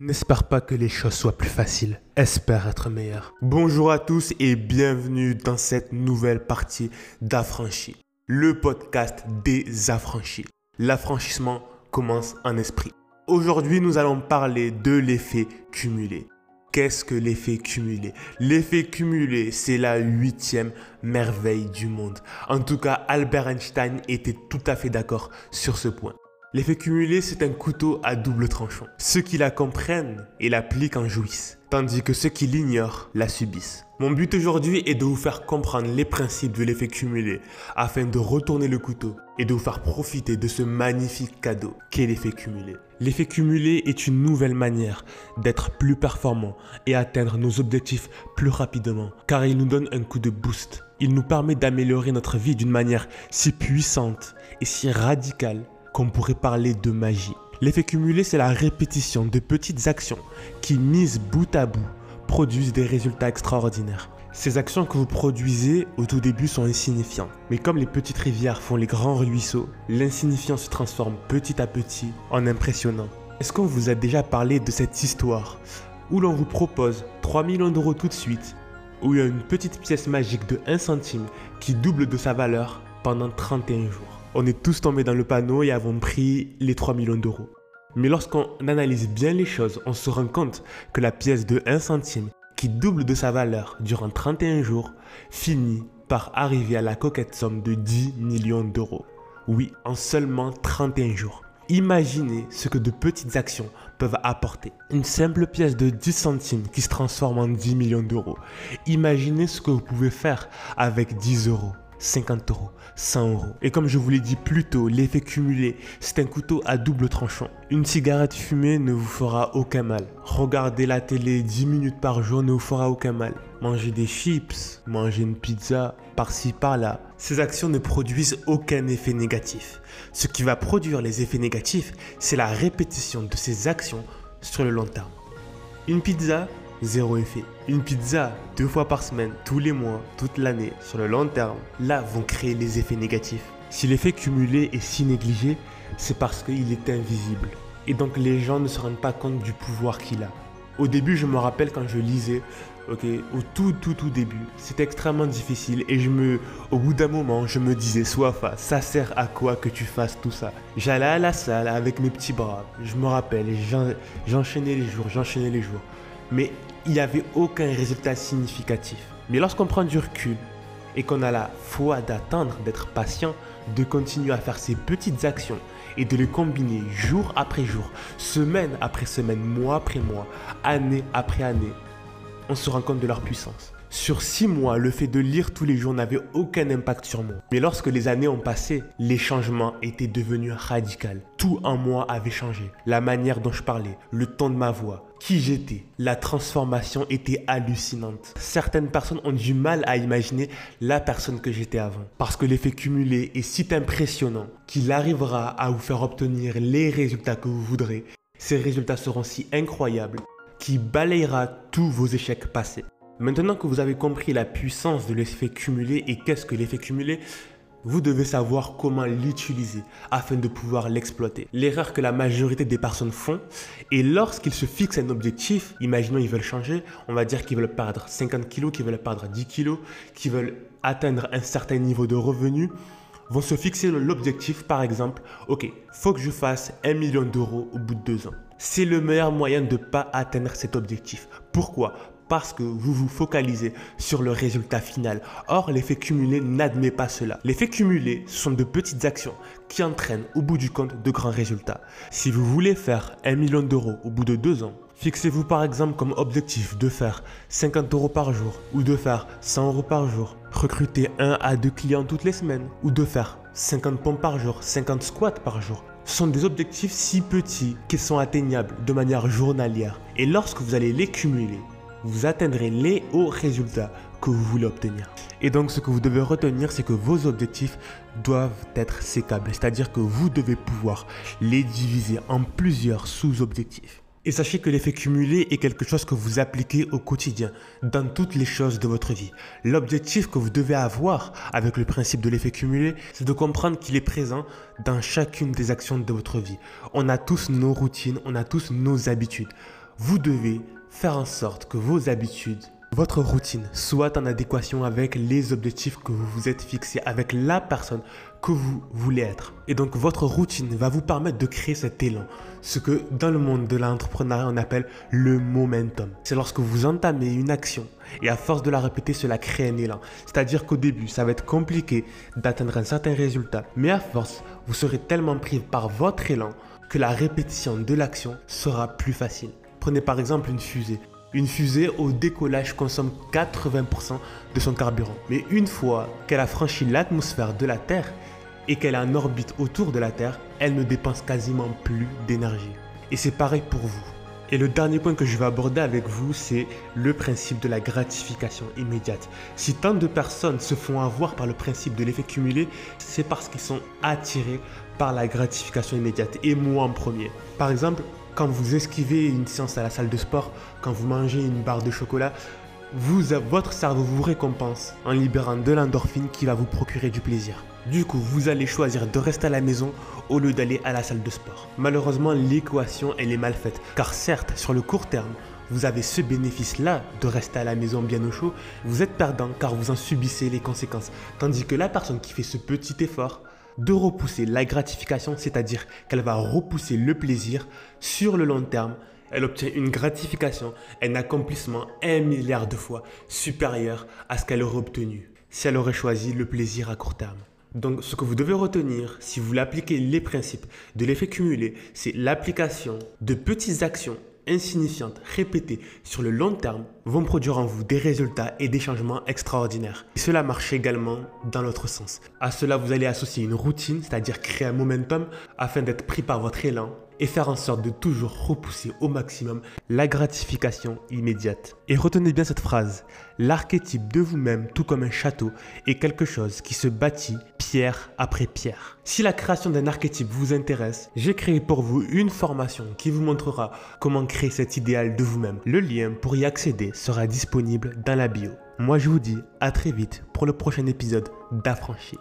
N'espère pas que les choses soient plus faciles, espère être meilleur. Bonjour à tous et bienvenue dans cette nouvelle partie d'Affranchi, le podcast des affranchis. L'affranchissement commence en esprit. Aujourd'hui, nous allons parler de l'effet cumulé. Qu'est-ce que l'effet cumulé? L'effet cumulé, c'est la huitième merveille du monde. En tout cas, Albert Einstein était tout à fait d'accord sur ce point. L'effet cumulé, c'est un couteau à double tranchant. Ceux qui la comprennent et l'appliquent en jouissent, tandis que ceux qui l'ignorent la subissent. Mon but aujourd'hui est de vous faire comprendre les principes de l'effet cumulé afin de retourner le couteau et de vous faire profiter de ce magnifique cadeau qu'est l'effet cumulé. L'effet cumulé est une nouvelle manière d'être plus performant et atteindre nos objectifs plus rapidement car il nous donne un coup de boost. Il nous permet d'améliorer notre vie d'une manière si puissante et si radicale qu'on pourrait parler de magie. L'effet cumulé, c'est la répétition de petites actions qui, mises bout à bout, produisent des résultats extraordinaires. Ces actions que vous produisez au tout début sont insignifiantes. Mais comme les petites rivières font les grands ruisseaux, l'insignifiant se transforme petit à petit en impressionnant. Est-ce qu'on vous a déjà parlé de cette histoire où l'on vous propose 3 millions d'euros tout de suite, où il y a une petite pièce magique de 1 centime qui double de sa valeur pendant 31 jours? On est tous tombés dans le panneau et avons pris les 3 millions d'euros. Mais lorsqu'on analyse bien les choses, on se rend compte que la pièce de 1 centime, qui double de sa valeur durant 31 jours, finit par arriver à la coquette somme de 10 millions d'euros. Oui, en seulement 31 jours. Imaginez ce que de petites actions peuvent apporter. Une simple pièce de 10 centimes qui se transforme en 10 millions d'euros. Imaginez ce que vous pouvez faire avec 10 euros. 50 euros, 100 euros. Et comme je vous l'ai dit plus tôt, l'effet cumulé, c'est un couteau à double tranchant. Une cigarette fumée ne vous fera aucun mal. Regarder la télé 10 minutes par jour ne vous fera aucun mal. Manger des chips, manger une pizza, par-ci par-là. Ces actions ne produisent aucun effet négatif. Ce qui va produire les effets négatifs, c'est la répétition de ces actions sur le long terme. Une pizza, zéro effet. Une pizza deux fois par semaine, tous les mois, toute l'année, sur le long terme, là vont créer les effets négatifs. Si l'effet cumulé est si négligé, c'est parce qu'il est invisible. Et donc les gens ne se rendent pas compte du pouvoir qu'il a. Au début, je me rappelle quand je lisais, ok, au tout tout tout début, c'était extrêmement difficile et je me, au bout d'un moment, je me disais, Soafa, ça sert à quoi que tu fasses tout ça? J'allais à la salle avec mes petits bras, je me rappelle, j'enchaînais les jours, j'enchaînais les jours mais il n'y avait aucun résultat significatif. Mais lorsqu'on prend du recul et qu'on a la foi d'attendre, d'être patient, de continuer à faire ces petites actions et de les combiner jour après jour, semaine après semaine, mois après mois, année après année, on se rend compte de leur puissance. Sur six mois, le fait de lire tous les jours n'avait aucun impact sur moi. Mais lorsque les années ont passé, les changements étaient devenus radicaux. Tout en moi avait changé. La manière dont je parlais, le ton de ma voix, qui j'étais. La transformation était hallucinante. Certaines personnes ont du mal à imaginer la personne que j'étais avant. Parce que l'effet cumulé est si impressionnant qu'il arrivera à vous faire obtenir les résultats que vous voudrez. Ces résultats seront si incroyables qu'il balayera tous vos échecs passés. Maintenant que vous avez compris la puissance de l'effet cumulé et qu'est-ce que l'effet cumulé, vous devez savoir comment l'utiliser afin de pouvoir l'exploiter. L'erreur que la majorité des personnes font est lorsqu'ils se fixent un objectif, imaginons ils veulent changer, on va dire qu'ils veulent perdre 50 kg, qu'ils veulent perdre 10 kg, qu'ils veulent atteindre un certain niveau de revenu, vont se fixer l'objectif par exemple, ok, faut que je fasse 1 million d'euros au bout de deux ans. C'est le meilleur moyen de ne pas atteindre cet objectif. Pourquoi? Parce que vous vous focalisez sur le résultat final. Or, l'effet cumulé n'admet pas cela. L'effet cumulé sont de petites actions qui entraînent au bout du compte de grands résultats. Si vous voulez faire 1 million d'euros au bout de deux ans, Fixez-vous par exemple comme objectif de faire 50 euros par jour ou de faire 100 euros par jour. Recruter 1 à 2 clients toutes les semaines ou de faire 50 pompes par jour, 50 squats par jour. Ce sont des objectifs si petits qu'ils sont atteignables de manière journalière. Et lorsque vous allez les cumuler, vous atteindrez les hauts résultats que vous voulez obtenir. Et donc ce que vous devez retenir, c'est que vos objectifs doivent être sécables, c'est-à-dire que vous devez pouvoir les diviser en plusieurs sous-objectifs. Et sachez que l'effet cumulé est quelque chose que vous appliquez au quotidien, dans toutes les choses de votre vie. L'objectif que vous devez avoir avec le principe de l'effet cumulé, c'est de comprendre qu'il est présent dans chacune des actions de votre vie. On a tous nos routines, on a tous nos habitudes. vous devez faire en sorte que vos habitudes, votre routine soit en adéquation avec les objectifs que vous vous êtes fixés, avec la personne que vous voulez être. Et donc votre routine va vous permettre de créer cet élan, ce que dans le monde de l'entrepreneuriat on appelle le momentum. C'est lorsque vous entamez une action et à force de la répéter, cela crée un élan. C'est-à-dire qu'au début, ça va être compliqué d'atteindre un certain résultat, mais à force, vous serez tellement pris par votre élan que la répétition de l'action sera plus facile. Prenez par exemple une fusée. Une fusée au décollage consomme 80% de son carburant. Mais une fois qu'elle a franchi l'atmosphère de la Terre, et qu'elle est en orbite autour de la Terre, elle ne dépense quasiment plus d'énergie. Et c'est pareil pour vous. Et le dernier point que je vais aborder avec vous, c'est le principe de la gratification immédiate. Si tant de personnes se font avoir par le principe de l'effet cumulé, c'est parce qu'ils sont attirés par la gratification immédiate. Et moi en premier. Par exemple, quand vous esquivez une séance à la salle de sport, quand vous mangez une barre de chocolat, vous, votre cerveau vous récompense en libérant de l'endorphine qui va vous procurer du plaisir. Du coup, vous allez choisir de rester à la maison au lieu d'aller à la salle de sport. Malheureusement, l'équation, elle est mal faite. Car certes, sur le court terme, vous avez ce bénéfice-là de rester à la maison bien au chaud. Vous êtes perdant car vous en subissez les conséquences. Tandis que la personne qui fait ce petit effort de repousser la gratification, c'est-à-dire qu'elle va repousser le plaisir sur le long terme, elle obtient une gratification, un accomplissement un milliard de fois supérieur à ce qu'elle aurait obtenu si elle aurait choisi le plaisir à court terme. Donc, ce que vous devez retenir, si vous appliquez les principes de l'effet cumulé, c'est l'application de petites actions insignifiantes répétées sur le long terme vont produire en vous des résultats et des changements extraordinaires. Et cela marche également dans l'autre sens. À cela, vous allez associer une routine, c'est-à-dire créer un momentum afin d'être pris par votre élan et faire en sorte de toujours repousser au maximum la gratification immédiate. Et retenez bien cette phrase, l'archétype de vous-même, tout comme un château, est quelque chose qui se bâtit pierre après pierre. Si la création d'un archétype vous intéresse, j'ai créé pour vous une formation qui vous montrera comment créer cet idéal de vous-même. Le lien pour y accéder sera disponible dans la bio. Moi je vous dis à très vite pour le prochain épisode d'Affranchi.